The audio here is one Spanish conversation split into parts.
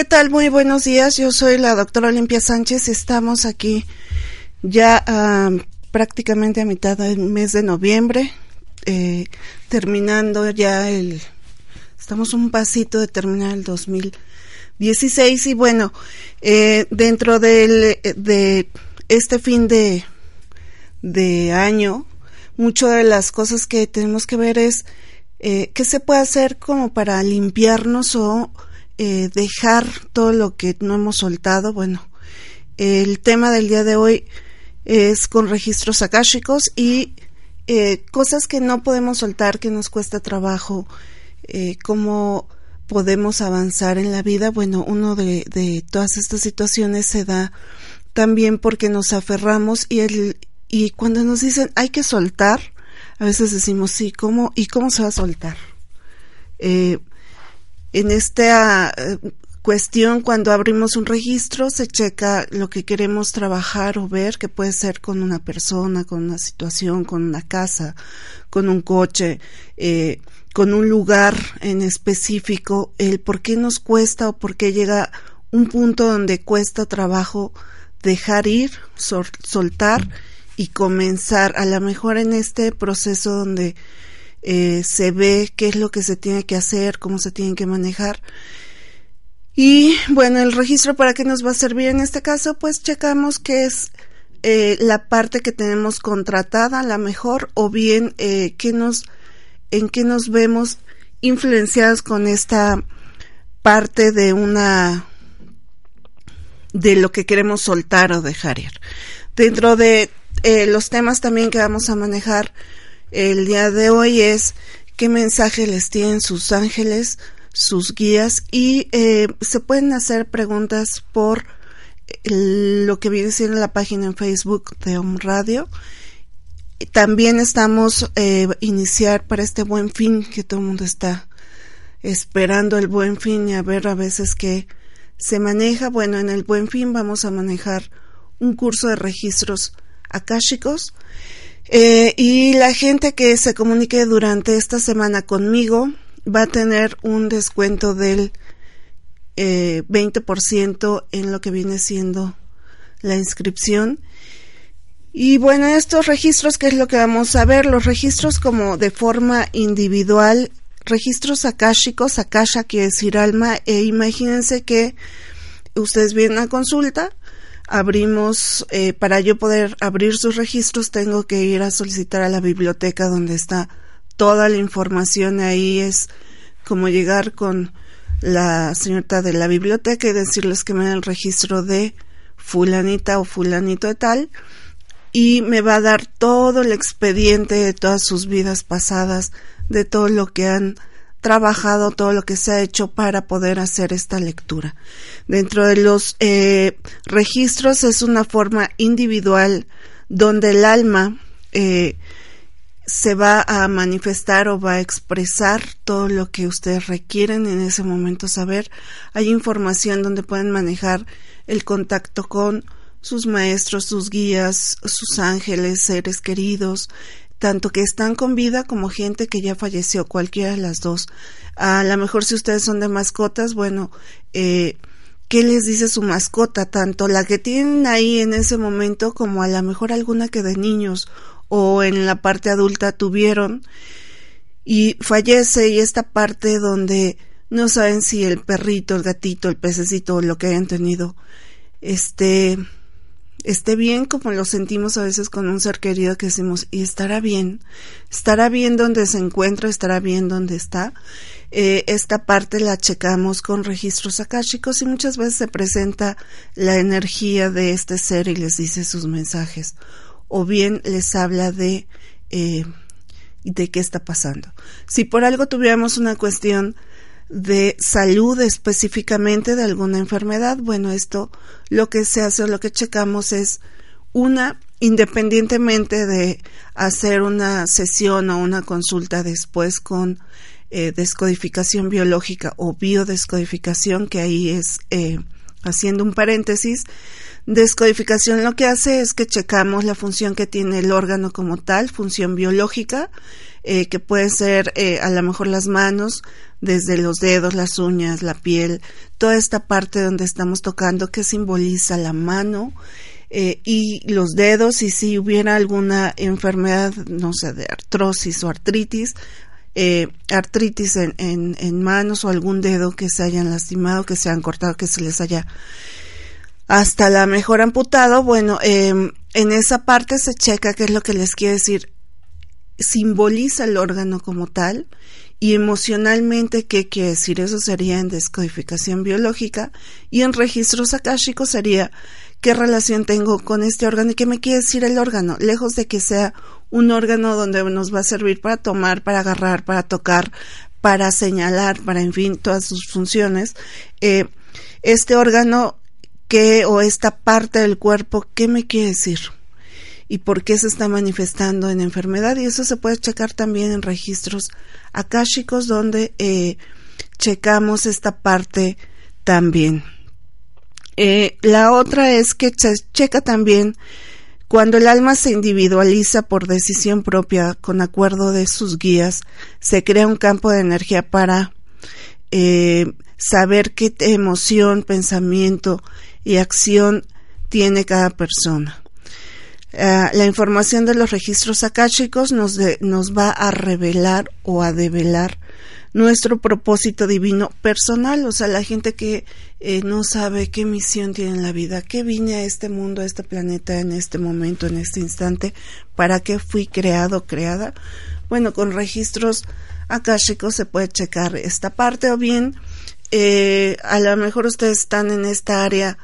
¿Qué tal? Muy buenos días. Yo soy la doctora Olimpia Sánchez. Estamos aquí ya prácticamente a mitad del mes de noviembre, eh, terminando ya el... Estamos un pasito de terminar el 2016 y bueno, eh, dentro del, de este fin de, de año, muchas de las cosas que tenemos que ver es eh, qué se puede hacer como para limpiarnos o eh, dejar todo lo que no hemos soltado. Bueno, el tema del día de hoy es con registros akáshicos y eh, cosas que no podemos soltar, que nos cuesta trabajo, eh, cómo podemos avanzar en la vida. Bueno, uno de, de, todas estas situaciones se da también porque nos aferramos y, el, y cuando nos dicen hay que soltar, a veces decimos sí, ¿cómo? ¿Y cómo se va a soltar? Eh, en esta eh, cuestión, cuando abrimos un registro, se checa lo que queremos trabajar o ver, que puede ser con una persona, con una situación, con una casa, con un coche, eh, con un lugar en específico, el por qué nos cuesta o por qué llega un punto donde cuesta trabajo dejar ir, soltar y comenzar, a lo mejor en este proceso donde eh, se ve qué es lo que se tiene que hacer, cómo se tienen que manejar. Y bueno, el registro para qué nos va a servir en este caso, pues checamos qué es eh, la parte que tenemos contratada, la mejor, o bien eh, nos, en qué nos vemos influenciados con esta parte de una de lo que queremos soltar o dejar ir. Dentro de los temas también que vamos a manejar el día de hoy es qué mensaje les tienen sus ángeles, sus guías y eh, se pueden hacer preguntas por lo que viene siendo la página en Facebook de Home Radio. También estamos eh, iniciar para este buen fin que todo el mundo está esperando el buen fin y a ver a veces que se maneja. Bueno, en el buen fin vamos a manejar un curso de registros akáshicos eh, y la gente que se comunique durante esta semana conmigo va a tener un descuento del eh, 20% en lo que viene siendo la inscripción. Y bueno, estos registros, ¿qué es lo que vamos a ver? Los registros como de forma individual, registros akáshicos, akasha quiere decir alma, e imagínense que ustedes vienen a consulta, abrimos, eh, para yo poder abrir sus registros, tengo que ir a solicitar a la biblioteca donde está toda la información. Ahí es como llegar con la señorita de la biblioteca y decirles que me den el registro de fulanita o fulanito de tal y me va a dar todo el expediente de todas sus vidas pasadas, de todo lo que han trabajado todo lo que se ha hecho para poder hacer esta lectura. Dentro de los eh, registros es una forma individual donde el alma eh, se va a manifestar o va a expresar todo lo que ustedes requieren en ese momento saber. Hay información donde pueden manejar el contacto con sus maestros, sus guías, sus ángeles, seres queridos, tanto que están con vida como gente que ya falleció, cualquiera de las dos. A lo mejor si ustedes son de mascotas, bueno, eh, ¿qué les dice su mascota? Tanto la que tienen ahí en ese momento como a lo mejor alguna que de niños o en la parte adulta tuvieron y fallece y esta parte donde no saben si el perrito, el gatito, el pececito lo que hayan tenido, este, esté bien como lo sentimos a veces con un ser querido que decimos, y estará bien, estará bien donde se encuentra, estará bien donde está. Eh, esta parte la checamos con registros akáshicos y muchas veces se presenta la energía de este ser y les dice sus mensajes, o bien les habla de, eh, de qué está pasando. Si por algo tuviéramos una cuestión de salud específicamente de alguna enfermedad. Bueno, esto lo que se hace o lo que checamos es una, independientemente de hacer una sesión o una consulta después con eh, descodificación biológica o biodescodificación, que ahí es eh, haciendo un paréntesis, descodificación lo que hace es que checamos la función que tiene el órgano como tal, función biológica, eh, que puede ser eh, a lo mejor las manos, desde los dedos, las uñas, la piel, toda esta parte donde estamos tocando que simboliza la mano eh, y los dedos y si hubiera alguna enfermedad, no sé, de artrosis o artritis, artritis en, en, en, manos o algún dedo que se hayan lastimado, que se hayan cortado, que se les haya hasta la mejor amputado, bueno, em, en esa parte se checa qué es lo que les quiere decir simboliza el órgano como tal y emocionalmente qué quiere decir. Eso sería en descodificación biológica y en registros akáshicos sería qué relación tengo con este órgano y qué me quiere decir el órgano, lejos de que sea un órgano donde nos va a servir para tomar, para agarrar, para tocar, para señalar, para en fin, todas sus funciones. Eh, este órgano que o esta parte del cuerpo, ¿qué me quiere decir? y por qué se está manifestando en enfermedad y eso se puede checar también en registros akáshicos donde eh, checamos esta parte también. Eh, la otra es que se checa también cuando el alma se individualiza por decisión propia con acuerdo de sus guías, se crea un campo de energía para eh, saber qué emoción, pensamiento y acción tiene cada persona. Eh, la información de los registros akáshicos nos, nos va a revelar o a develar nuestro propósito divino personal, o sea, la gente que eh, no sabe qué misión tiene en la vida, qué vine a este mundo, a este planeta en este momento, en este instante, para qué fui creado, creada. Bueno, con registros akáshicos se puede checar esta parte o bien eh, a lo mejor ustedes están en esta área,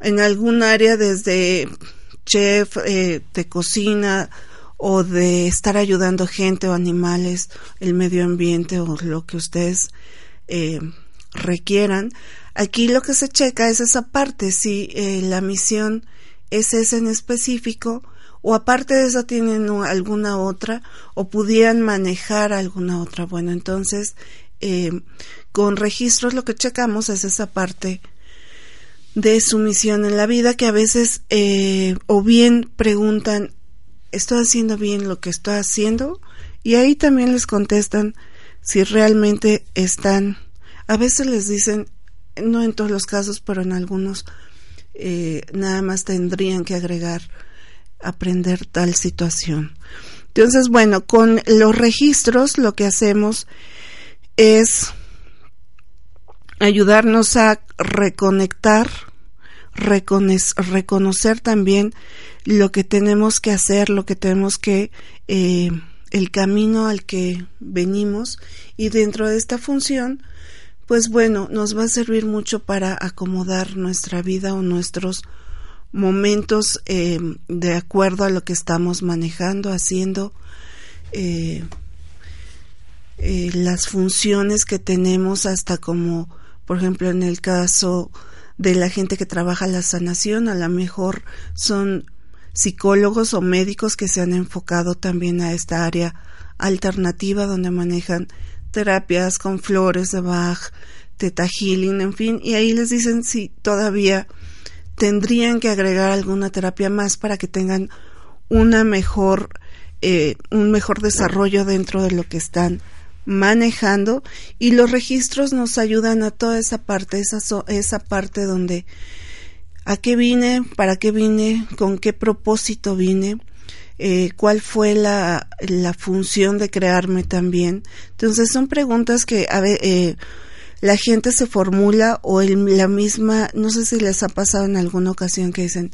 en algún área desde chef eh, de cocina o de estar ayudando gente o animales, el medio ambiente o lo que ustedes eh, requieran. Aquí lo que se checa es esa parte, si eh, la misión es esa en específico o aparte de eso tienen alguna otra o pudieran manejar alguna otra. Bueno, entonces con registros lo que checamos es esa parte de su misión en la vida que a veces eh, o bien preguntan, ¿estoy haciendo bien lo que estoy haciendo? Y ahí también les contestan si realmente están, a veces les dicen, no en todos los casos, pero en algunos, eh, nada más tendrían que agregar, aprender tal situación. Entonces, bueno, con los registros lo que hacemos es ayudarnos a reconectar, reconocer también lo que tenemos que hacer, lo que tenemos que, eh, el camino al que venimos y dentro de esta función, pues bueno, nos va a servir mucho para acomodar nuestra vida o nuestros momentos eh, de acuerdo a lo que estamos manejando, haciendo. Eh, las funciones que tenemos hasta como por ejemplo, en el caso de la gente que trabaja la sanación, a lo mejor son psicólogos o médicos que se han enfocado también a esta área alternativa donde manejan terapias con flores de Bach, teta healing, en fin, y ahí les dicen si todavía tendrían que agregar alguna terapia más para que tengan una mejor eh, un mejor desarrollo dentro de lo que están manejando y los registros nos ayudan a toda esa parte, esa, esa parte donde a qué vine, para qué vine, con qué propósito vine, eh, cuál fue la, la, función de crearme también. Entonces son preguntas que a eh, la gente se formula o la misma, no sé si les ha pasado en alguna ocasión que dicen,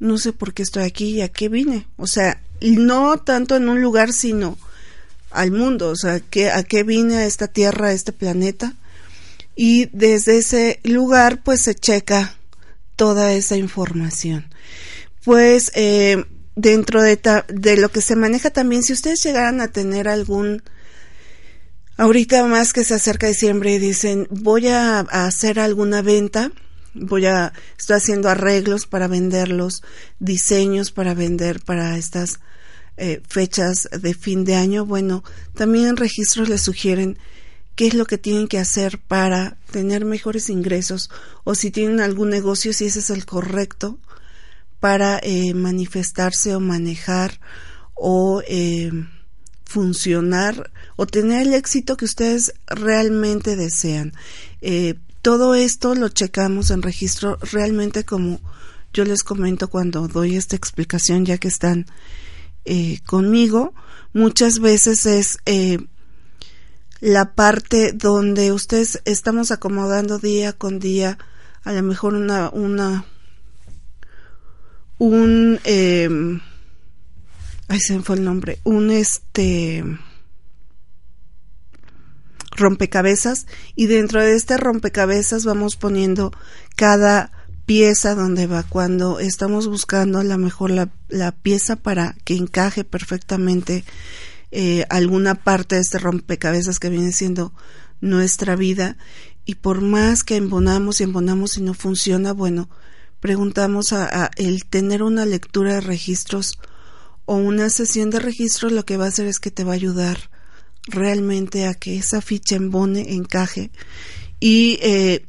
no sé por qué estoy aquí y a qué vine. O sea, no tanto en un lugar, sino al mundo, o sea, que, a qué vine a esta tierra, a este planeta. Y desde ese lugar, pues se checa toda esa información. Pues eh, dentro de, de lo que se maneja también, si ustedes llegaran a tener algún ahorita más que se acerca diciembre y dicen voy a, hacer alguna venta, voy a, estoy haciendo arreglos para venderlos, diseños para vender para estas eh, fechas de fin de año. Bueno, también registros les sugieren qué es lo que tienen que hacer para tener mejores ingresos o si tienen algún negocio, si ese es el correcto para eh, manifestarse o manejar o eh, funcionar o tener el éxito que ustedes realmente desean. Eh, todo esto lo checamos en registro realmente como yo les comento cuando doy esta explicación ya que están conmigo. Muchas veces es la parte donde ustedes estamos acomodando día con día a lo mejor una una un eh, se me fue el nombre un este rompecabezas y dentro de este rompecabezas vamos poniendo cada pieza donde va cuando estamos buscando a lo mejor la, la pieza para que encaje perfectamente eh, alguna parte de este rompecabezas que viene siendo nuestra vida. Y por más que embonamos y embonamos y no funciona, bueno, preguntamos a, el tener una lectura de registros o una sesión de registros lo que va a hacer es que te va a ayudar realmente a que esa ficha embone, encaje. Y eh,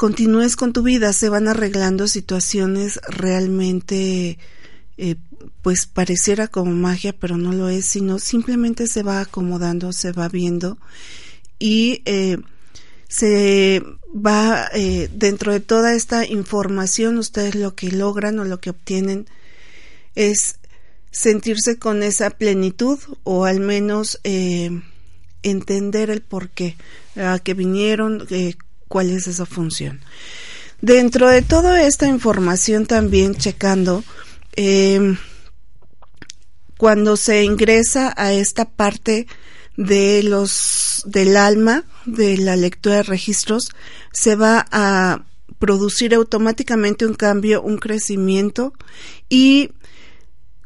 continúes con tu vida, se van arreglando situaciones realmente eh, pues pareciera como magia, pero no lo es, sino simplemente se va acomodando, se va viendo y eh, se va eh, dentro de toda esta información, ustedes lo que logran o lo que obtienen es sentirse con esa plenitud o al menos entender el por qué, a qué vinieron, cuál es esa función. Dentro de toda esta información también checando, eh, cuando se ingresa a esta parte de los del alma de la lectura de registros se va a producir automáticamente un cambio, un crecimiento y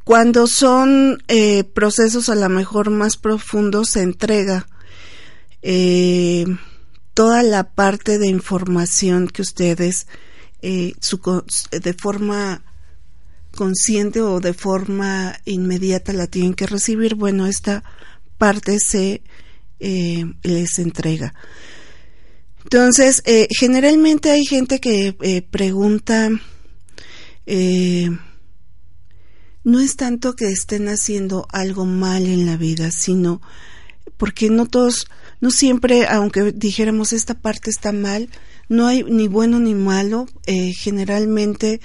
cuando son eh, procesos a lo mejor más profundos se entrega eh, toda la parte de información que ustedes eh, de forma consciente o de forma inmediata la tienen que recibir, bueno, esta parte se eh, les entrega. Entonces, eh, generalmente hay gente que pregunta, no es tanto que estén haciendo algo mal en la vida, sino porque no todos, no siempre, aunque dijéramos esta parte está mal, no hay ni bueno ni malo, generalmente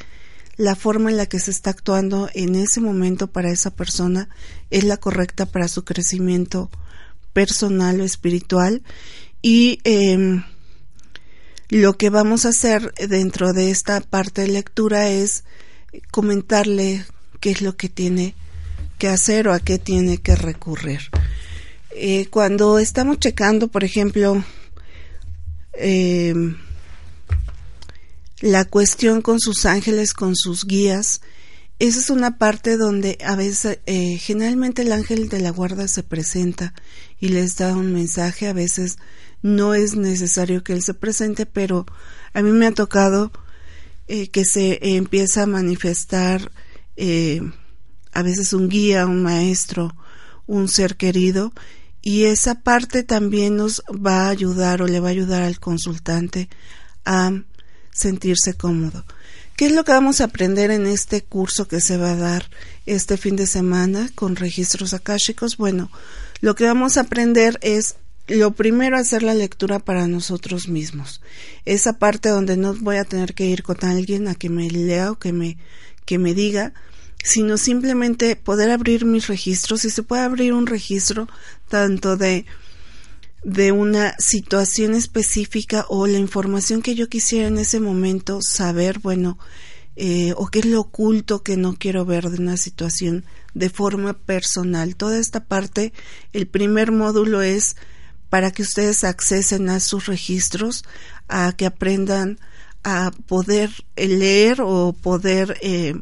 la forma en la que se está actuando en ese momento para esa persona es la correcta para su crecimiento personal o espiritual y em, lo que vamos a hacer dentro de esta parte de lectura es comentarle qué es lo que tiene que hacer o a qué tiene que recurrir. Eh, cuando estamos checando, por ejemplo, eh, la cuestión con sus ángeles, con sus guías, esa es una parte donde a veces, eh, generalmente el ángel de la guarda se presenta y les da un mensaje, a veces no es necesario que él se presente, pero a mí me ha tocado eh, que se empieza a manifestar eh, a veces un guía, un maestro, un ser querido, y esa parte también nos va a ayudar o le va a ayudar al consultante a sentirse cómodo. ¿Qué es lo que vamos a aprender en este curso que se va a dar este fin de semana con registros akáshicos? Bueno, lo que vamos a aprender es lo primero hacer la lectura para nosotros mismos. Esa parte donde no voy a tener que ir con alguien a que me lea o que me que me diga, sino simplemente poder abrir mis registros y se puede abrir un registro tanto de de una situación específica o la información que yo quisiera en ese momento saber, bueno, eh, o qué es lo oculto que no quiero ver de una situación de forma personal. Toda esta parte, el primer módulo es para que ustedes accesen a sus registros, a que aprendan a poder leer o poder eh,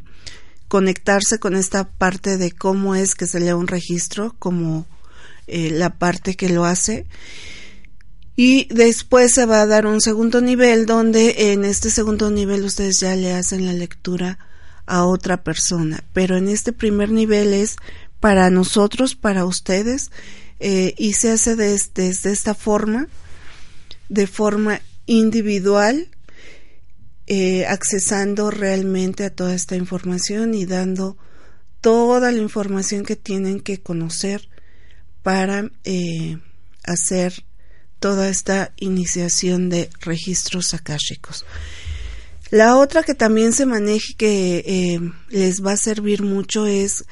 conectarse con esta parte de cómo es que se lee un registro, como eh, la parte que lo hace. Y después se va a dar un segundo nivel donde en este segundo nivel ustedes ya le hacen la lectura a otra persona. Pero en este primer nivel es para nosotros, para ustedes, eh, y se hace desde esta forma, de forma individual, eh, accesando realmente a toda esta información y dando toda la información que tienen que conocer para eh, hacer toda esta iniciación de registros akáshicos. La otra que también se maneje que eh, les va a servir mucho es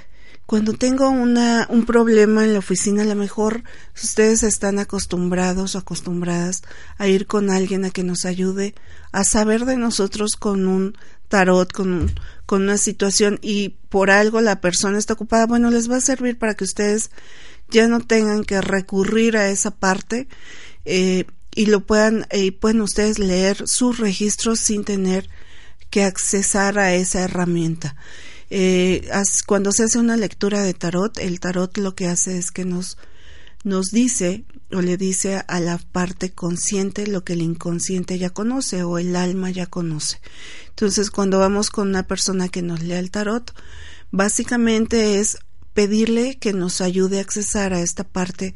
cuando tengo una, un problema en la oficina, a lo mejor ustedes están acostumbrados o acostumbradas a ir con alguien a que nos ayude a saber de nosotros con un tarot, con, con una situación y por algo la persona está ocupada, bueno, les va a servir para que ustedes ya no tengan que recurrir a esa parte eh, y lo puedan, y pueden ustedes leer sus registros sin tener que accesar a esa herramienta. Eh, cuando se hace una lectura de tarot, el tarot lo que hace es que nos, nos dice o le dice a la parte consciente lo que el inconsciente ya conoce o el alma ya conoce. Entonces, cuando vamos con una persona que nos lea el tarot, básicamente es pedirle que nos ayude a accesar a esta parte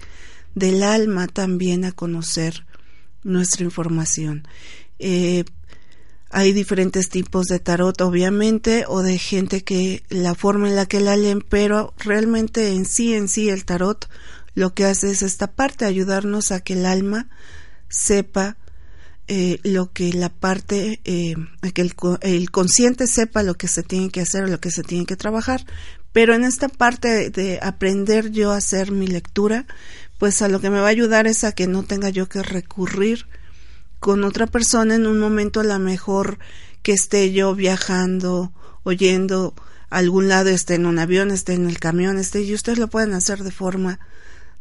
del alma también a conocer nuestra información. Eh, hay diferentes tipos de tarot, obviamente, o de gente que la forma en la que la leen, pero realmente en sí, en sí, el tarot lo que hace es esta parte, ayudarnos a que el alma sepa eh, lo que la parte, eh, que el, el, consciente sepa lo que se tiene que hacer, lo que se tiene que trabajar. Pero en esta parte de aprender yo a hacer mi lectura, pues a lo que me va a ayudar es a que no tenga yo que recurrir con otra persona en un momento a lo mejor que esté yo viajando, oyendo a algún lado, esté en un avión, esté en el camión, esté, y ustedes lo pueden hacer de forma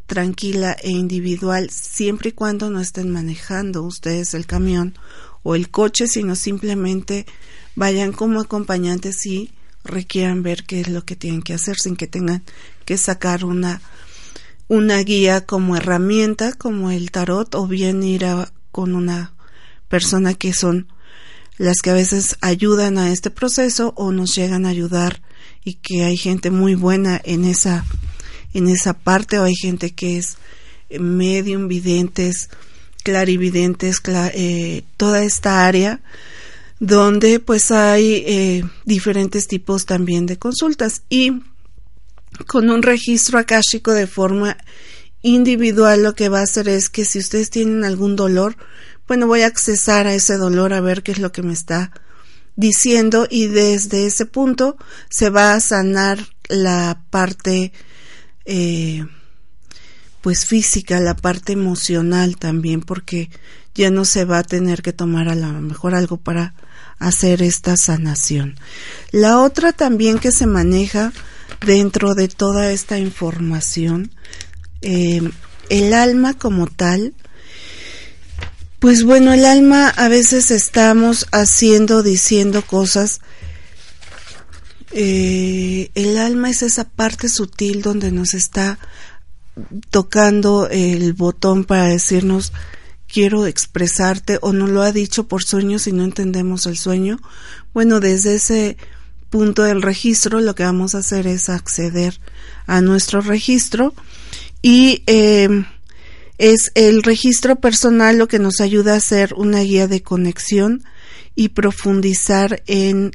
tranquila e individual, siempre y cuando no estén manejando ustedes el camión o el coche, sino simplemente vayan como acompañantes y requieran ver qué es lo que tienen que hacer sin que tengan que sacar una una guía como herramienta como el tarot o bien ir a con una persona que son las que a veces ayudan a este proceso o nos llegan a ayudar y que hay gente muy buena en esa en esa parte o hay gente que es medium videntes clarividentes eh, toda esta área donde pues hay eh, diferentes tipos también de consultas y con un registro akáshico de forma individual lo que va a hacer es que si ustedes tienen algún dolor, bueno, voy a accesar a ese dolor a ver qué es lo que me está diciendo y desde ese punto se va a sanar la parte eh, pues física, la parte emocional también, porque ya no se va a tener que tomar a lo mejor algo para hacer esta sanación. La otra también que se maneja dentro de toda esta información eh, el alma como tal, pues bueno, el alma a veces estamos haciendo, diciendo cosas. Eh, el alma es esa parte sutil donde nos está tocando el botón para decirnos quiero expresarte o no lo ha dicho por sueño si no entendemos el sueño. Bueno, desde ese punto del registro lo que vamos a hacer es acceder a nuestro registro y em, es el registro personal lo que nos ayuda a hacer una guía de conexión y profundizar en,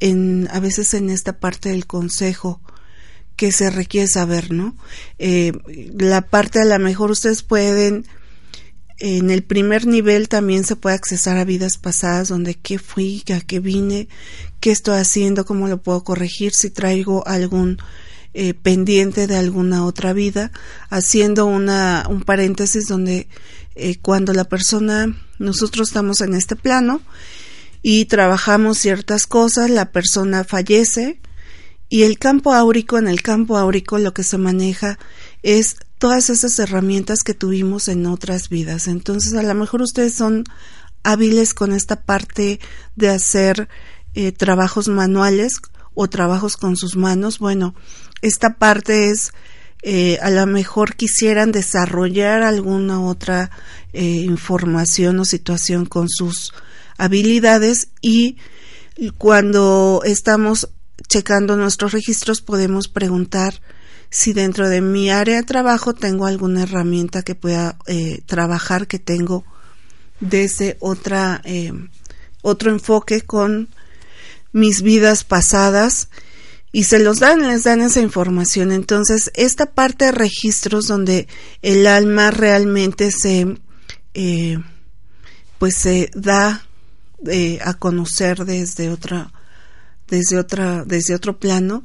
en a veces en esta parte del consejo que se requiere saber, ¿no? Eh, la parte a la mejor ustedes pueden en el primer nivel también se puede accesar a vidas pasadas donde qué fui, a qué vine, qué estoy haciendo, cómo lo puedo corregir, si traigo algún eh, pendiente de alguna otra vida, haciendo una, un paréntesis donde eh, cuando la persona, nosotros estamos en este plano y trabajamos ciertas cosas, la persona fallece y el campo áurico, en el campo áurico lo que se maneja es todas esas herramientas que tuvimos en otras vidas. Entonces, a lo mejor ustedes son hábiles con esta parte de hacer eh, trabajos manuales o trabajos con sus manos. Bueno, esta parte es eh, a lo mejor quisieran desarrollar alguna otra eh, información o situación con sus habilidades y cuando estamos checando nuestros registros podemos preguntar si dentro de mi área de trabajo tengo alguna herramienta que pueda eh, trabajar que tengo desde otra otro enfoque con mis vidas pasadas y se los dan, les dan esa información. Entonces, esta parte de registros donde el alma realmente se, eh, pues se da eh, a conocer desde otra, desde otra, desde otro plano,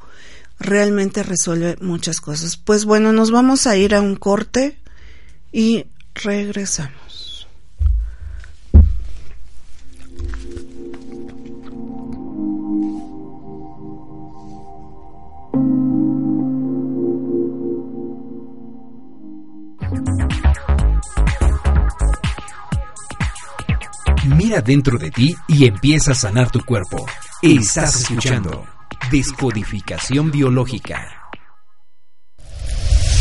realmente resuelve muchas cosas. Pues bueno, nos vamos a ir a un corte y regresamos. Mira dentro de ti y empieza a sanar tu cuerpo. Estás escuchando Descodificación Biológica.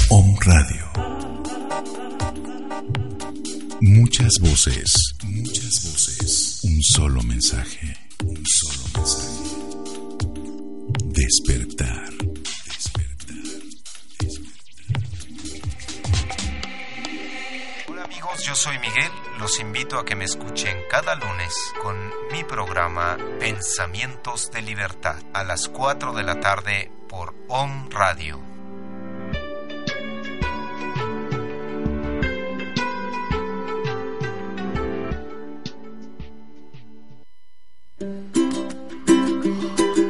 Om Radio. Muchas voces, muchas voces. Un solo mensaje, un solo mensaje. Despertar. Yo soy Miguel. Los invito a que me escuchen cada lunes con mi programa Pensamientos de Libertad a las 4 de la tarde por Om Radio.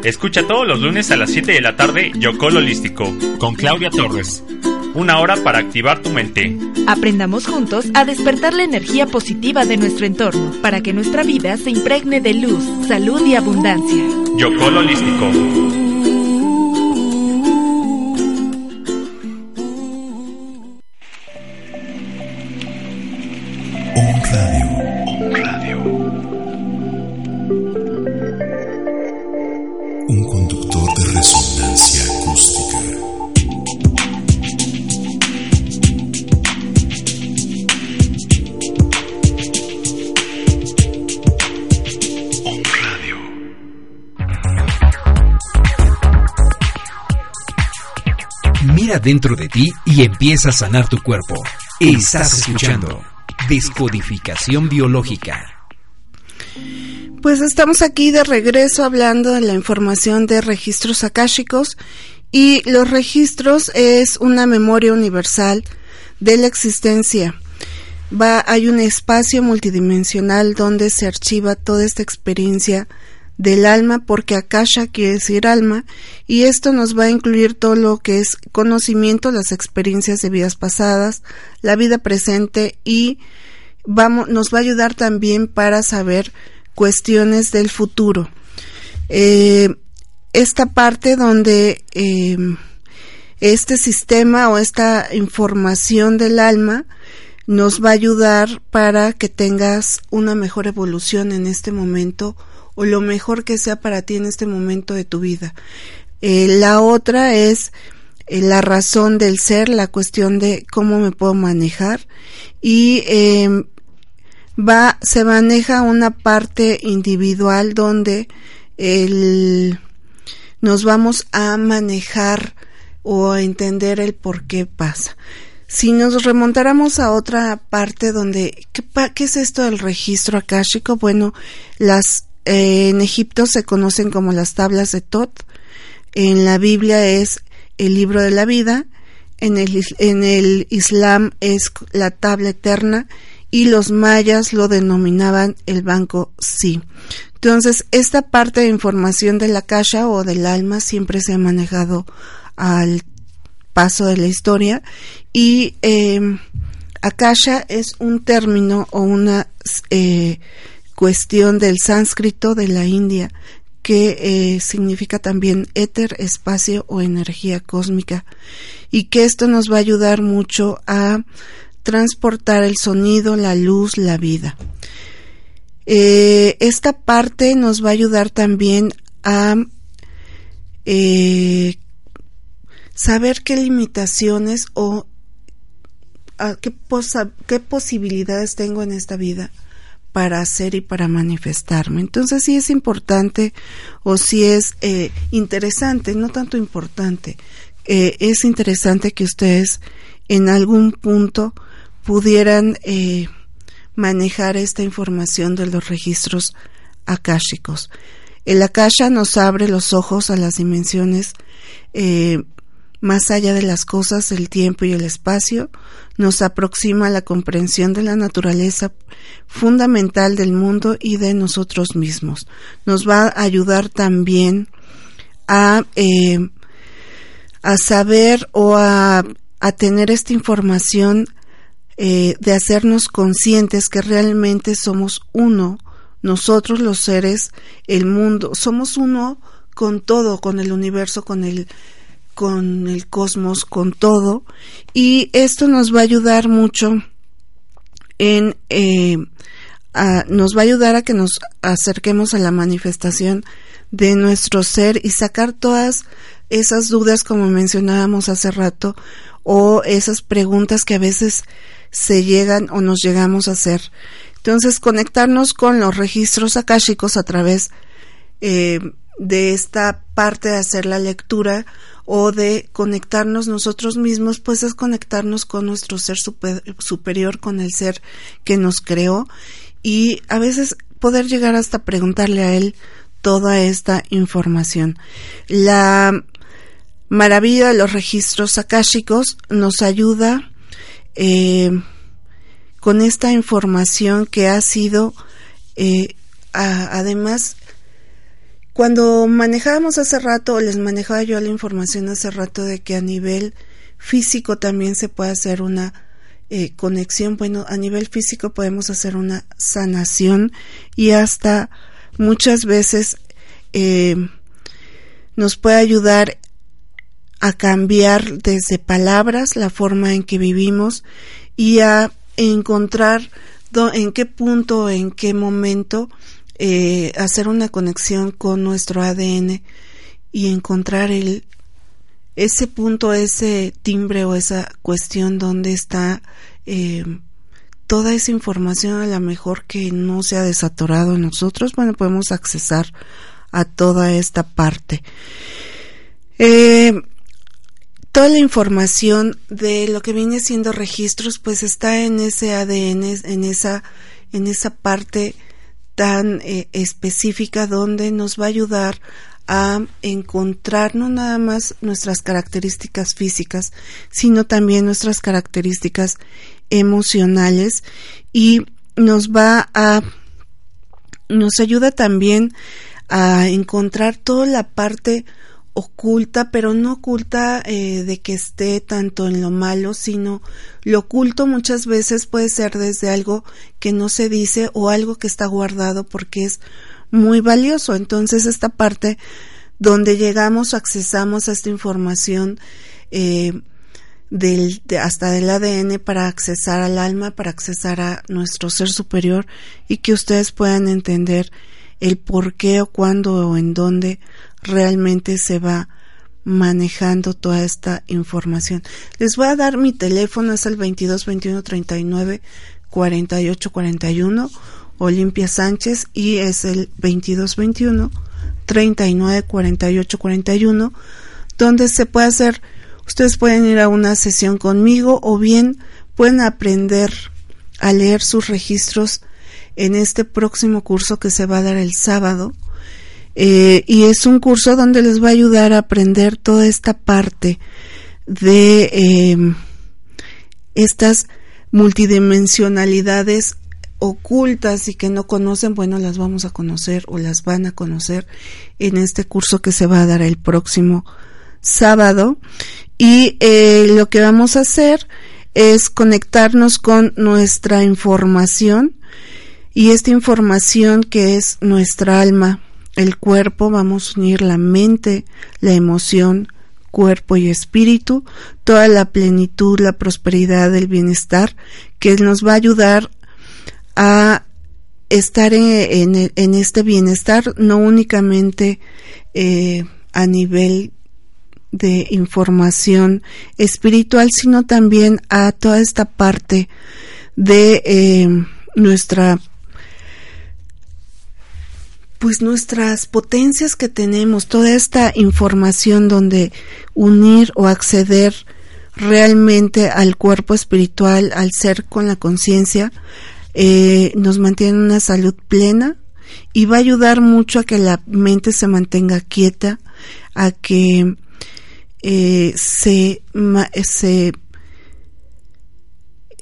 Escucha todos los lunes a las 7 de la tarde Yocol Holístico con Claudia Torres. Una hora para activar tu mente. Aprendamos juntos a despertar la energía positiva de nuestro entorno para que nuestra vida se impregne de luz, salud y abundancia. Yocol Holístico. Dentro de ti y empieza a sanar tu cuerpo. Estás escuchando Descodificación Biológica. Pues estamos aquí de regreso hablando de la información de registros akáshicos y los registros es una memoria universal de la existencia. Va, hay un espacio multidimensional donde se archiva toda esta experiencia del alma porque akasha quiere decir alma y esto nos va a incluir todo lo que es conocimiento, las experiencias de vidas pasadas, la vida presente y vamos, nos va a ayudar también para saber cuestiones del futuro. Eh, esta parte donde eh, este sistema o esta información del alma nos va a ayudar para que tengas una mejor evolución en este momento o lo mejor que sea para ti en este momento de tu vida. Eh, la otra es eh, la razón del ser, la cuestión de cómo me puedo manejar y eh, va se maneja una parte individual donde el, nos vamos a manejar o a entender el por qué pasa. Si nos remontáramos a otra parte donde, ¿qué, qué es esto del registro akáshico? Bueno, las, eh, en Egipto se conocen como las tablas de Tot, en la Biblia es el libro de la vida, en el, Islam es la tabla eterna. Y los mayas lo denominaban el banco sí. Entonces, esta parte de información de la caja o del alma siempre se ha manejado al paso de la historia. Y eh, akasha es un término o una eh, cuestión del sánscrito de la India que eh, significa también éter, espacio o energía cósmica y que esto nos va a ayudar mucho a transportar el sonido, la luz, la vida. Eh, esta parte nos va a ayudar también a eh, saber qué limitaciones o qué, qué posibilidades tengo en esta vida para hacer y para manifestarme. Entonces sí es importante o sí es eh, interesante, no tanto importante, eh, es interesante que ustedes en algún punto pudieran eh, manejar esta información de los registros akáshicos. El akasha nos abre los ojos a las dimensiones más allá de las cosas, el tiempo y el espacio, nos aproxima a la comprensión de la naturaleza fundamental del mundo y de nosotros mismos. Nos va a ayudar también a, eh, a saber o a, a, tener esta información eh, de hacernos conscientes que realmente somos uno, nosotros los seres, el mundo, somos uno con todo, con el universo, con el con el cosmos, con todo, y esto nos va a ayudar mucho en eh, nos va a ayudar a que nos acerquemos a la manifestación de nuestro ser y sacar todas esas dudas como mencionábamos hace rato o esas preguntas que a veces se llegan o nos llegamos a hacer. Entonces, conectarnos con los registros akáshicos a través eh, de esta parte de hacer la lectura o de conectarnos nosotros mismos, pues es conectarnos con nuestro ser superior, con el ser que nos creó y a veces poder llegar hasta preguntarle a él toda esta información. La maravilla de los registros akáshicos nos ayuda eh, con esta información que ha sido eh, además cuando manejábamos hace rato, les manejaba yo la información hace rato de que a nivel físico también se puede hacer una eh, conexión, bueno, a nivel físico podemos hacer una sanación y hasta muchas veces eh, nos puede ayudar a cambiar desde palabras la forma en que vivimos y a encontrar en qué punto, en qué momento eh, hacer una conexión con nuestro ADN y encontrar el ese punto, ese timbre o esa cuestión donde está eh, toda esa información a lo mejor que no se ha desatorado en nosotros, bueno, podemos accesar a toda esta parte. Eh, toda la información de lo que viene siendo registros, pues está en ese ADN, en esa, en esa parte tan eh, específica donde nos va a ayudar a encontrar no nada más nuestras características físicas, sino también nuestras características emocionales. Y nos va a nos ayuda también a encontrar toda la parte oculta, pero no oculta eh, de que esté tanto en lo malo, sino lo oculto muchas veces puede ser desde algo que no se dice o algo que está guardado porque es muy valioso. Entonces esta parte donde llegamos, accesamos a esta información eh, del, hasta del ADN para accesar al alma, para accesar a nuestro ser superior y que ustedes puedan entender el por qué o cuándo o en dónde realmente se va manejando toda esta información. Les voy a dar mi teléfono, es el 22 21 39 48 41 Olimpia Sánchez y es el 22 21 39 48 41 donde se puede hacer, ustedes pueden ir a una sesión conmigo o bien pueden aprender a leer sus registros en este próximo curso que se va a dar el sábado eh, y es un curso donde les va a ayudar a aprender toda esta parte de em, estas multidimensionalidades ocultas y que no conocen, bueno, las vamos a conocer o las van a conocer en este curso que se va a dar el próximo sábado. Y eh, lo que vamos a hacer es conectarnos con nuestra información y esta información que es nuestra alma el cuerpo, vamos a unir la mente, la emoción, cuerpo y espíritu, toda la plenitud, la prosperidad, el bienestar, que nos va a ayudar a estar en, este bienestar, no únicamente eh, a nivel de información espiritual, sino también a toda esta parte de eh, nuestra pues nuestras potencias que tenemos, toda esta información donde unir o acceder realmente al cuerpo espiritual, al ser con la conciencia, eh, nos mantiene una salud plena y va a ayudar mucho a que la mente se mantenga quieta, a que eh, se, se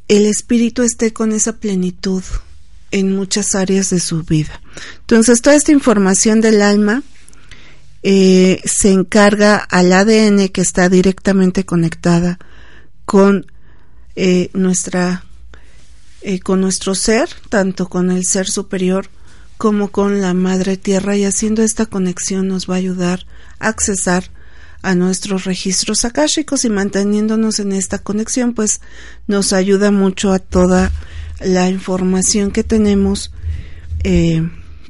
el espíritu esté con esa plenitud en muchas áreas de su vida. Entonces, toda esta información del alma eh, se encarga al ADN que está directamente conectada con eh, nuestra eh, con nuestro ser, tanto con el ser superior como con la madre tierra y haciendo esta conexión nos va a ayudar a accesar a nuestros registros akáshicos y manteniéndonos en esta conexión pues nos ayuda mucho a toda la información que tenemos eh,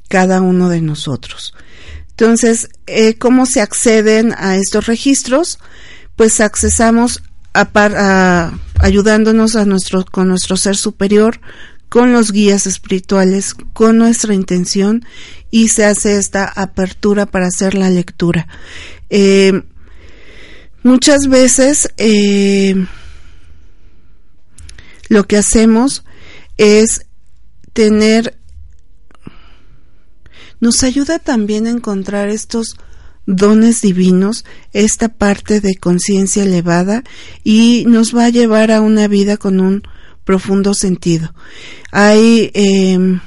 cada uno de nosotros. Entonces, eh, ¿cómo se acceden a estos registros? Pues accesamos ayudándonos a nuestro, con nuestro ser superior, con los guías espirituales, con nuestra intención y se hace esta apertura para hacer la lectura. Eh, muchas veces lo que hacemos es tener, nos ayuda también a encontrar estos dones divinos, esta parte de conciencia elevada y nos va a llevar a una vida con un profundo sentido. Hay em,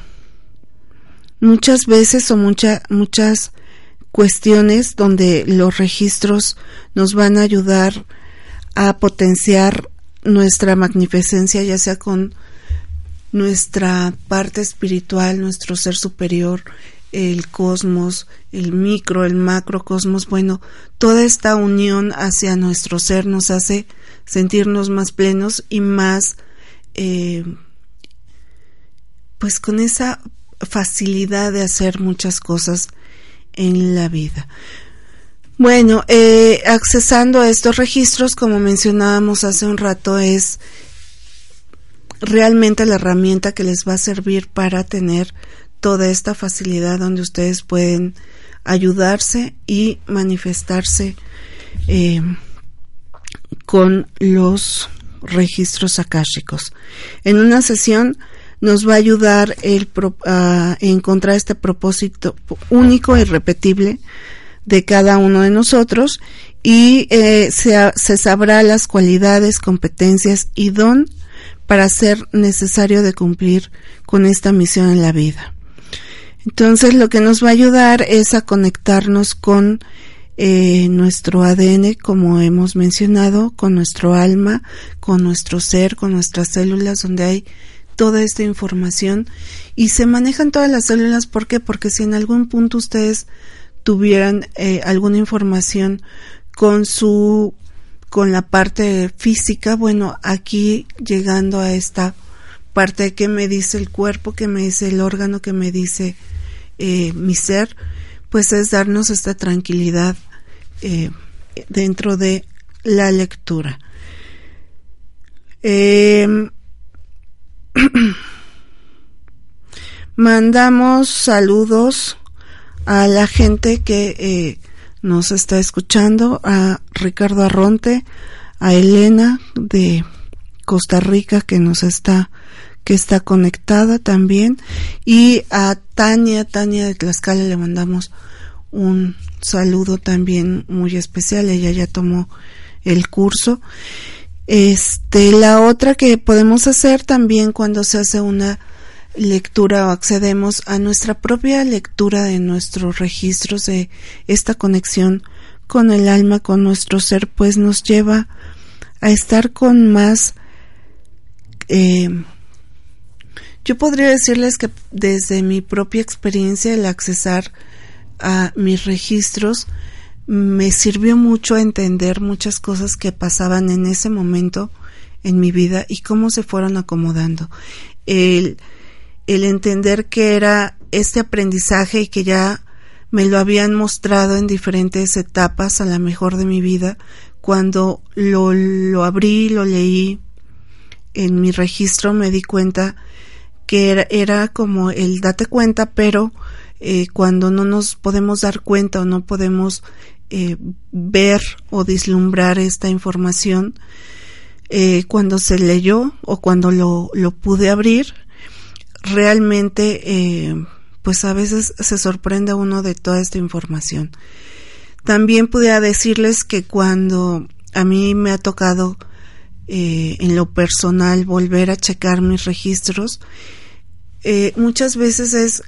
muchas veces o muchas muchas cuestiones donde los registros nos van a ayudar a potenciar nuestra magnificencia, ya sea con nuestra parte espiritual, nuestro ser superior, el cosmos, el micro, el macrocosmos, bueno, toda esta unión hacia nuestro ser nos hace sentirnos más plenos y más, eh, pues con esa facilidad de hacer muchas cosas en la vida. Bueno, eh, accesando a estos registros, como mencionábamos hace un rato, es realmente la herramienta que les va a servir para tener toda esta facilidad donde ustedes pueden ayudarse y manifestarse eh, con los registros akáshicos. En una sesión nos va a ayudar el a encontrar este propósito único y repetible de cada uno de nosotros y eh, se, se, sabrá las cualidades, competencias y don para ser necesario de cumplir con esta misión en la vida. Entonces lo que nos va a ayudar es a conectarnos con eh, nuestro ADN, como hemos mencionado, con nuestro alma, con nuestro ser, con nuestras células, donde hay toda esta información y se manejan todas las células. ¿Por qué? Porque si en algún punto ustedes tuvieran eh, alguna información con su con la parte física, bueno, aquí llegando a esta parte que me dice el cuerpo, que me dice el órgano, que me dice eh, mi ser, pues es darnos esta tranquilidad eh, dentro de la lectura. Em, mandamos saludos a la gente que eh, nos está escuchando, a Ricardo Arronte, a Elena de Costa Rica que nos está que está conectada también y a Tania, Tania de Tlaxcala le mandamos un saludo también muy especial, ella ya tomó el curso. Este, la otra que podemos hacer también cuando se hace una lectura o accedemos a nuestra propia lectura de nuestros registros de esta conexión con el alma, con nuestro ser, pues nos lleva a estar con más... Eh, yo podría decirles que desde mi propia experiencia el accesar a mis registros me sirvió mucho a entender muchas cosas que pasaban en ese momento en mi vida y cómo se fueron acomodando. El, el entender que era este aprendizaje y que ya me lo habían mostrado en diferentes etapas a la mejor de mi vida. Cuando lo, lo abrí, lo leí en mi registro, me di cuenta que era, era como el date cuenta, pero eh, cuando no nos podemos dar cuenta o no podemos eh, ver o vislumbrar esta información, eh, cuando se leyó o cuando lo, lo pude abrir, realmente eh, pues a veces se sorprende uno de toda esta información. También pudiera decirles que cuando a mí me ha tocado eh, en lo personal volver a checar mis registros, eh, muchas veces es,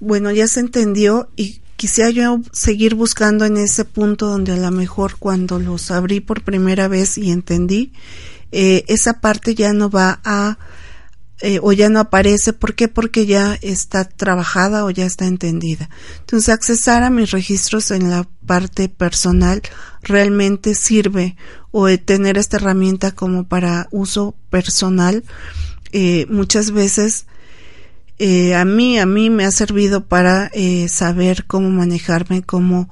bueno, ya se entendió y quisiera yo seguir buscando en ese punto donde a lo mejor cuando los abrí por primera vez y entendí, esa parte ya no va a eh, o ya no aparece. ¿Por qué? Porque ya está trabajada o ya está entendida. Entonces, accesar a mis registros en la parte personal realmente sirve o tener esta herramienta como para uso personal. Eh, muchas veces eh, a mí, a mí me ha servido para eh, saber cómo manejarme, cómo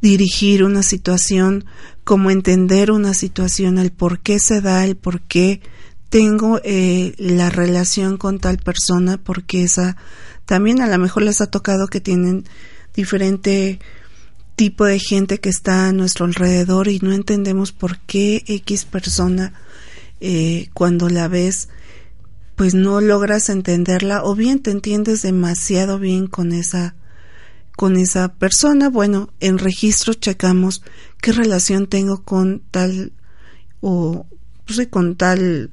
dirigir una situación, cómo entender una situación, el por qué se da, el por qué tengo eh, la relación con tal persona, porque esa también a lo mejor les ha tocado que tienen diferente tipo de gente que está a nuestro alrededor y no entendemos por qué X persona eh, cuando la ves pues no logras entenderla o bien te entiendes demasiado bien con esa con esa persona. Bueno, en registro checamos qué relación tengo con tal o pues, con tal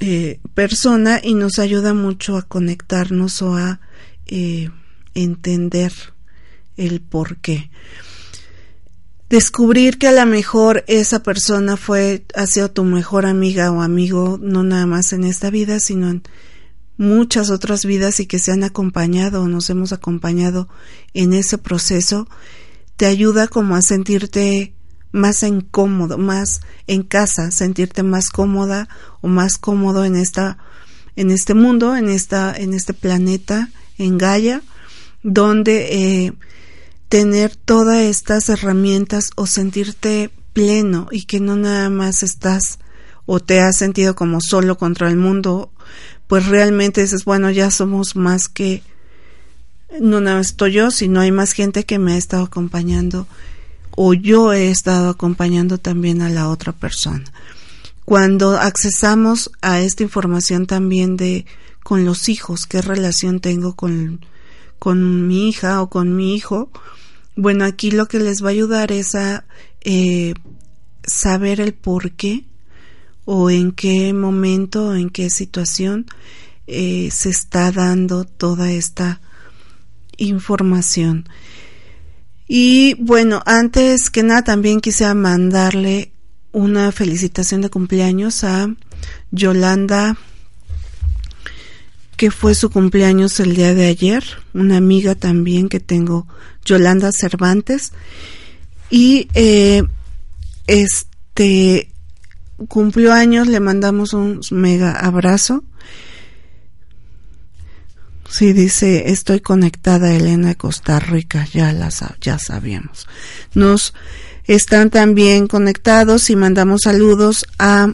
eh, persona y nos ayuda mucho a conectarnos o a eh, entender el por qué descubrir que a lo mejor esa persona fue, ha sido tu mejor amiga o amigo, no nada más en esta vida, sino en muchas otras vidas y que se han acompañado o nos hemos acompañado en ese proceso, te ayuda como a sentirte más incómodo, más en casa, sentirte más cómoda o más cómodo en esta, en este mundo, en esta, en este planeta, en Gaia, donde eh, tener todas estas herramientas o sentirte pleno y que no nada más estás o te has sentido como solo contra el mundo, pues realmente dices, bueno, ya somos más que, no nada más estoy yo, sino hay más gente que me ha estado acompañando o yo he estado acompañando también a la otra persona. Cuando accesamos a esta información también de con los hijos, qué relación tengo con, con mi hija o con mi hijo, bueno, aquí lo que les va a ayudar es a eh, saber el por qué o en qué momento o en qué situación eh, se está dando toda esta información. Y bueno, antes que nada también quise mandarle una felicitación de cumpleaños a Yolanda, que fue su cumpleaños el día de ayer, una amiga también que tengo Yolanda Cervantes. Y eh, este cumplió años, le mandamos un mega abrazo. Sí, dice, estoy conectada Elena de Costa Rica, ya, la, ya sabíamos. Nos están también conectados y mandamos saludos a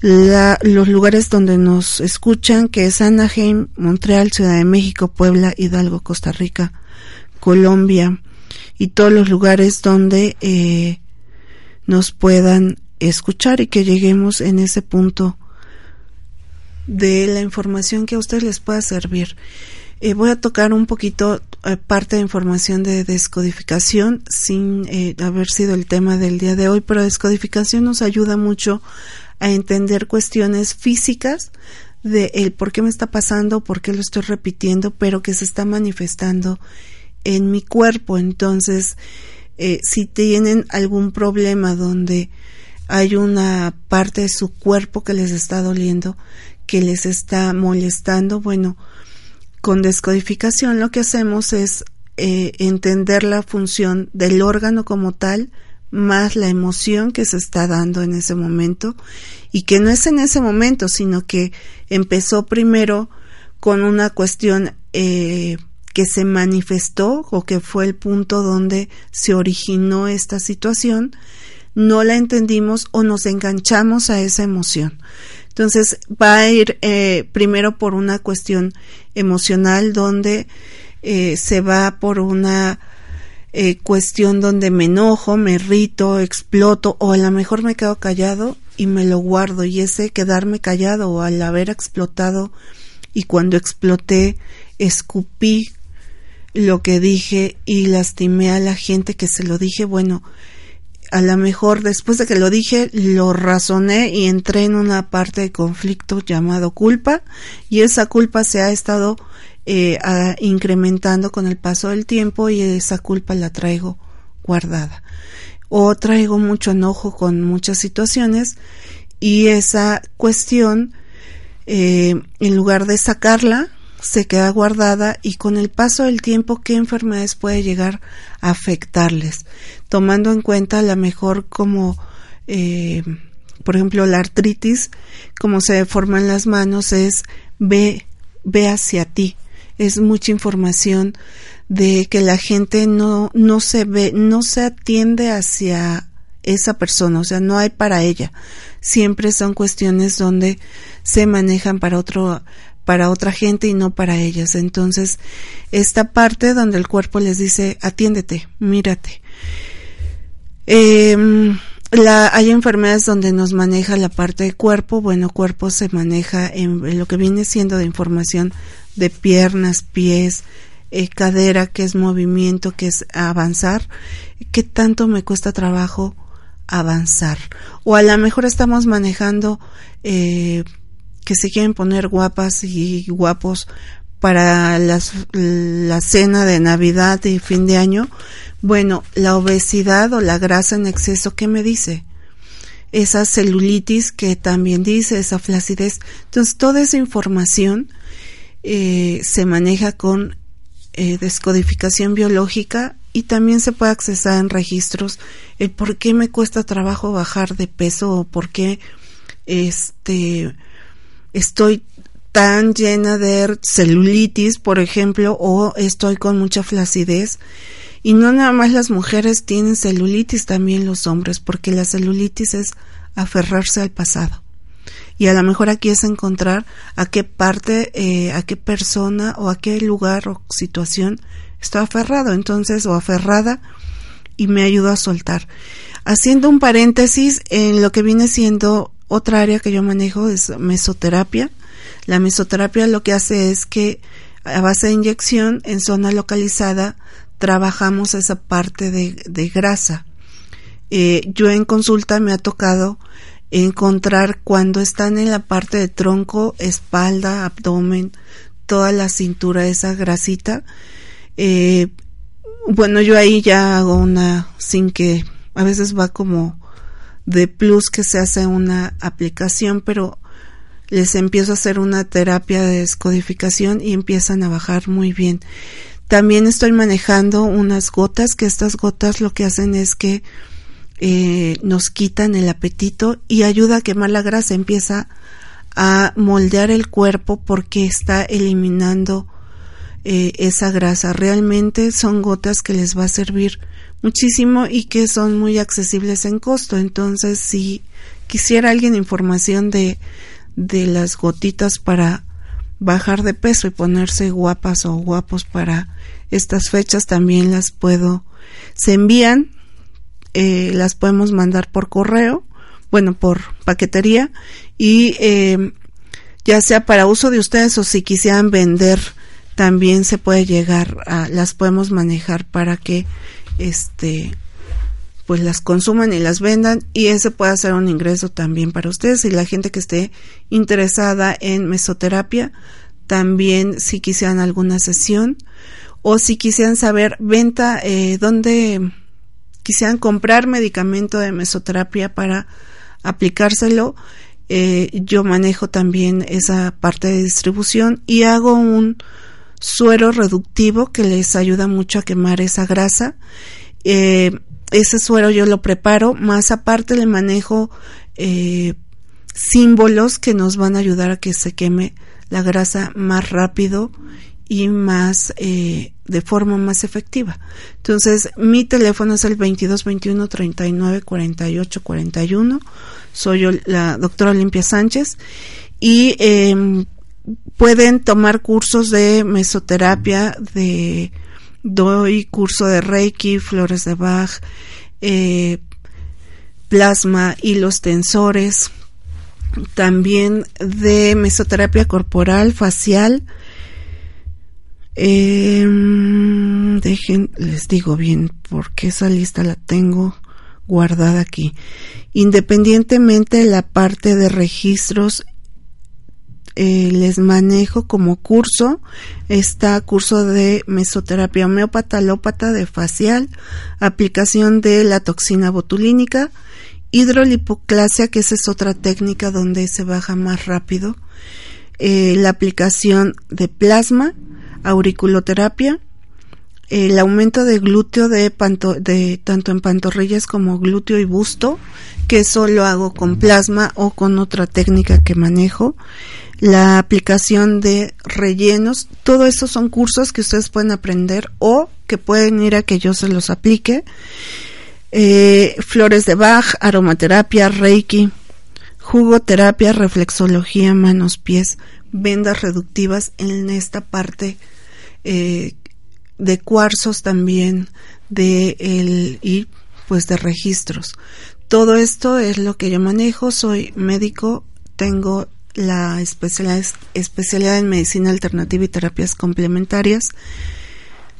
los lugares donde nos escuchan, que es Anaheim, Montreal, Ciudad de México, Puebla, Hidalgo, Costa Rica, Colombia y todos los lugares donde eh, nos puedan escuchar y que lleguemos en ese punto de la información que a ustedes les pueda servir. Eh, voy a tocar un poquito eh, parte de información de descodificación sin haber sido el tema del día de hoy, pero descodificación nos ayuda mucho a entender cuestiones físicas de el por qué me está pasando, por qué lo estoy repitiendo, pero que se está manifestando en mi cuerpo. Entonces, eh, si tienen algún problema donde hay una parte de su cuerpo que les está doliendo, que les está molestando, bueno, con descodificación lo que hacemos es eh, entender la función del órgano como tal, más la emoción que se está dando en ese momento y que no es en ese momento, sino que empezó primero con una cuestión eh, que se manifestó o que fue el punto donde se originó esta situación, no la entendimos o nos enganchamos a esa emoción. Entonces va a ir eh, primero por una cuestión emocional donde eh, se va por una eh, cuestión donde me enojo, me irrito, exploto o a lo mejor me quedo callado y me lo guardo. Y ese quedarme callado o al haber explotado y cuando exploté escupí lo que dije y lastimé a la gente que se lo dije, bueno, a lo mejor después de que lo dije lo razoné y entré en una parte de conflicto llamado culpa y esa culpa se ha estado eh, incrementando con el paso del tiempo y esa culpa la traigo guardada. O traigo mucho enojo con muchas situaciones y esa cuestión, eh, en lugar de sacarla, se queda guardada y con el paso del tiempo qué enfermedades puede llegar a afectarles, tomando en cuenta la mejor como eh, por ejemplo la artritis, como se forma en las manos es ve, ve hacia ti, es mucha información de que la gente no, no se ve, no se atiende hacia esa persona, o sea, no hay para ella. Siempre son cuestiones donde se manejan para otro, para otra gente y no para ellas. Entonces, esta parte donde el cuerpo les dice, atiéndete, mírate. Eh, la, hay enfermedades donde nos maneja la parte de cuerpo. Bueno, cuerpo se maneja en, lo que viene siendo de información de piernas, pies, eh, cadera, que es movimiento, que es avanzar. ¿Qué tanto me cuesta trabajo avanzar? O a lo mejor estamos manejando eh, que se quieren poner guapas y guapos para las, la cena de Navidad y fin de año, bueno, la obesidad o la grasa en exceso, ¿qué me dice? Esa celulitis que también dice, esa flacidez. Entonces, toda esa información eh, se maneja con eh, descodificación biológica y también se puede accesar en registros el por qué me cuesta trabajo bajar de peso o por qué este estoy tan llena de celulitis, por ejemplo, o estoy con mucha flacidez. Y no nada más las mujeres tienen celulitis, también los hombres, porque la celulitis es aferrarse al pasado. Y a lo mejor aquí es encontrar a qué parte, eh, a qué persona o a qué lugar o situación estoy aferrado, entonces, o aferrada, y me ayuda a soltar. Haciendo un paréntesis en lo que viene siendo otra área que yo manejo es mesoterapia. La mesoterapia lo que hace es que a base de inyección en zona localizada trabajamos esa parte de, grasa. Eh, yo en consulta me ha tocado encontrar cuando están en la parte de tronco, espalda, abdomen, toda la cintura, esa grasita. Eh, bueno, yo ahí ya hago una sin que a veces va como de plus que se hace una aplicación, pero les empiezo a hacer una terapia de descodificación y empiezan a bajar muy bien. También estoy manejando unas gotas, que estas gotas lo que hacen es que eh, nos quitan el apetito y ayuda a quemar la grasa, empieza a moldear el cuerpo porque está eliminando eh, esa grasa. Realmente son gotas que les va a servir muchísimo y que son muy accesibles en costo. Entonces, si quisiera alguien información de, de las gotitas para bajar de peso y ponerse guapas o guapos para estas fechas también las puedo se envían eh, las podemos mandar por correo bueno por paquetería y eh, ya sea para uso de ustedes o si quisieran vender también se puede llegar a las podemos manejar para que este pues las consuman y las vendan y ese puede ser un ingreso también para ustedes. Y la gente que esté interesada en mesoterapia también si quisieran alguna sesión o si quisieran saber venta eh, dónde quisieran comprar medicamento de mesoterapia para aplicárselo eh, yo manejo también esa parte de distribución y hago un suero reductivo que les ayuda mucho a quemar esa grasa eh, ese suero yo lo preparo, más aparte le manejo eh, símbolos que nos van a ayudar a que se queme la grasa más rápido y más eh, de forma más efectiva. Entonces, mi teléfono es el 2221 39 48 41. Soy yo, la doctora Olimpia Sánchez y eh, pueden tomar cursos de mesoterapia, de doy curso de Reiki, flores de Bach, eh, plasma, hilos tensores, también de mesoterapia corporal, facial. Em, dejen, les digo bien, porque esa lista la tengo guardada aquí. Independientemente de la parte de registros eh, les manejo como curso está curso de mesoterapia homeópata, alópata de facial, aplicación de la toxina botulínica, hidrolipoclasia, que esa es otra técnica donde se baja más rápido, eh, la aplicación de plasma, auriculoterapia, el aumento de glúteo de, de tanto en pantorrillas como glúteo y busto, que eso lo hago con plasma o con otra técnica que manejo la aplicación de rellenos, todo eso son cursos que ustedes pueden aprender o que pueden ir a que yo se los aplique. Eh, flores de Bach, aromaterapia, reiki, jugoterapia, reflexología, manos, pies, vendas reductivas en esta parte eh, de cuarzos también de el y pues de registros. Todo esto es lo que yo manejo, soy médico, tengo la especialidad, especialidad en medicina alternativa y terapias complementarias,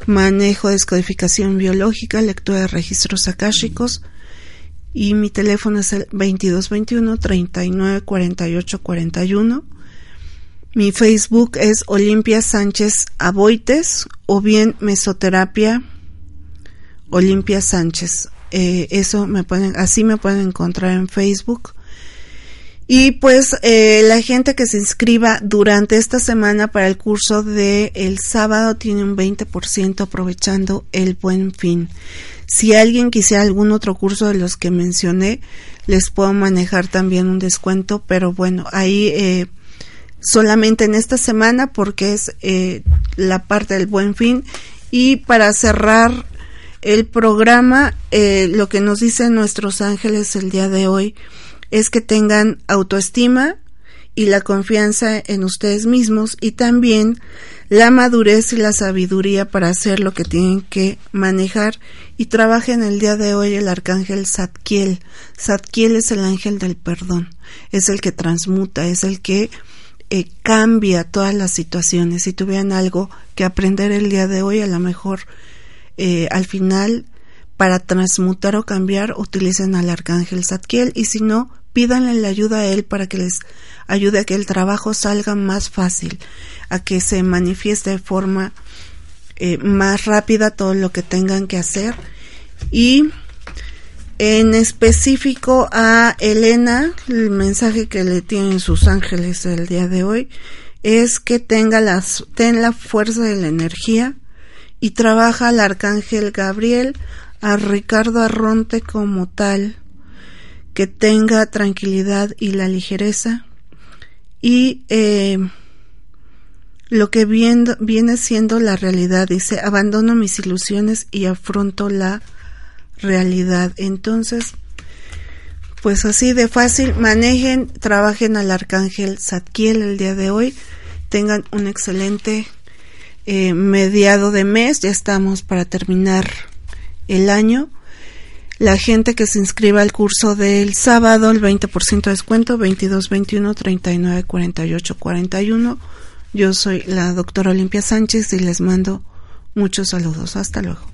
manejo de descodificación biológica, lectura de registros akáshicos y mi teléfono es el 2221 39 48 41. Mi Facebook es Olimpia Sánchez Aboites o bien Mesoterapia Olimpia Sánchez. Eh, eso me pueden, así me pueden encontrar en Facebook y pues eh, la gente que se inscriba durante esta semana para el curso de el sábado tiene un 20% aprovechando el buen fin. Si alguien quisiera algún otro curso de los que mencioné, les puedo manejar también un descuento, pero bueno, ahí eh, solamente en esta semana porque es eh, la parte del buen fin. Y para cerrar el programa, lo que nos dicen nuestros ángeles el día de hoy, es que tengan autoestima y la confianza en ustedes mismos y también la madurez y la sabiduría para hacer lo que tienen que manejar y trabajen el día de hoy el arcángel Zadkiel. Zadkiel es el ángel del perdón, es el que transmuta, es el que eh, cambia todas las situaciones. Si tuvieran algo que aprender el día de hoy, a lo mejor eh, al final para transmutar o cambiar utilicen al arcángel Zadkiel y si no, pídanle la ayuda a él para que les ayude a que el trabajo salga más fácil, a que se manifieste de forma eh, más rápida todo lo que tengan que hacer. Y en específico a Elena, el mensaje que le tienen sus ángeles el día de hoy es que tenga las, ten la fuerza de la energía y trabaja al arcángel Gabriel, a Ricardo Arronte como tal, que tenga tranquilidad y la ligereza y eh, lo que viene siendo la realidad. Dice, abandono mis ilusiones y afronto la realidad. Entonces, pues así de fácil, manejen, trabajen al arcángel Zadkiel el día de hoy, tengan un excelente eh, mediado de mes, ya estamos para terminar el año la gente que se inscriba al curso del sábado, el 20% de descuento, 22 21 39 48 41. Yo soy la doctora Olimpia Sánchez y les mando muchos saludos. Hasta luego.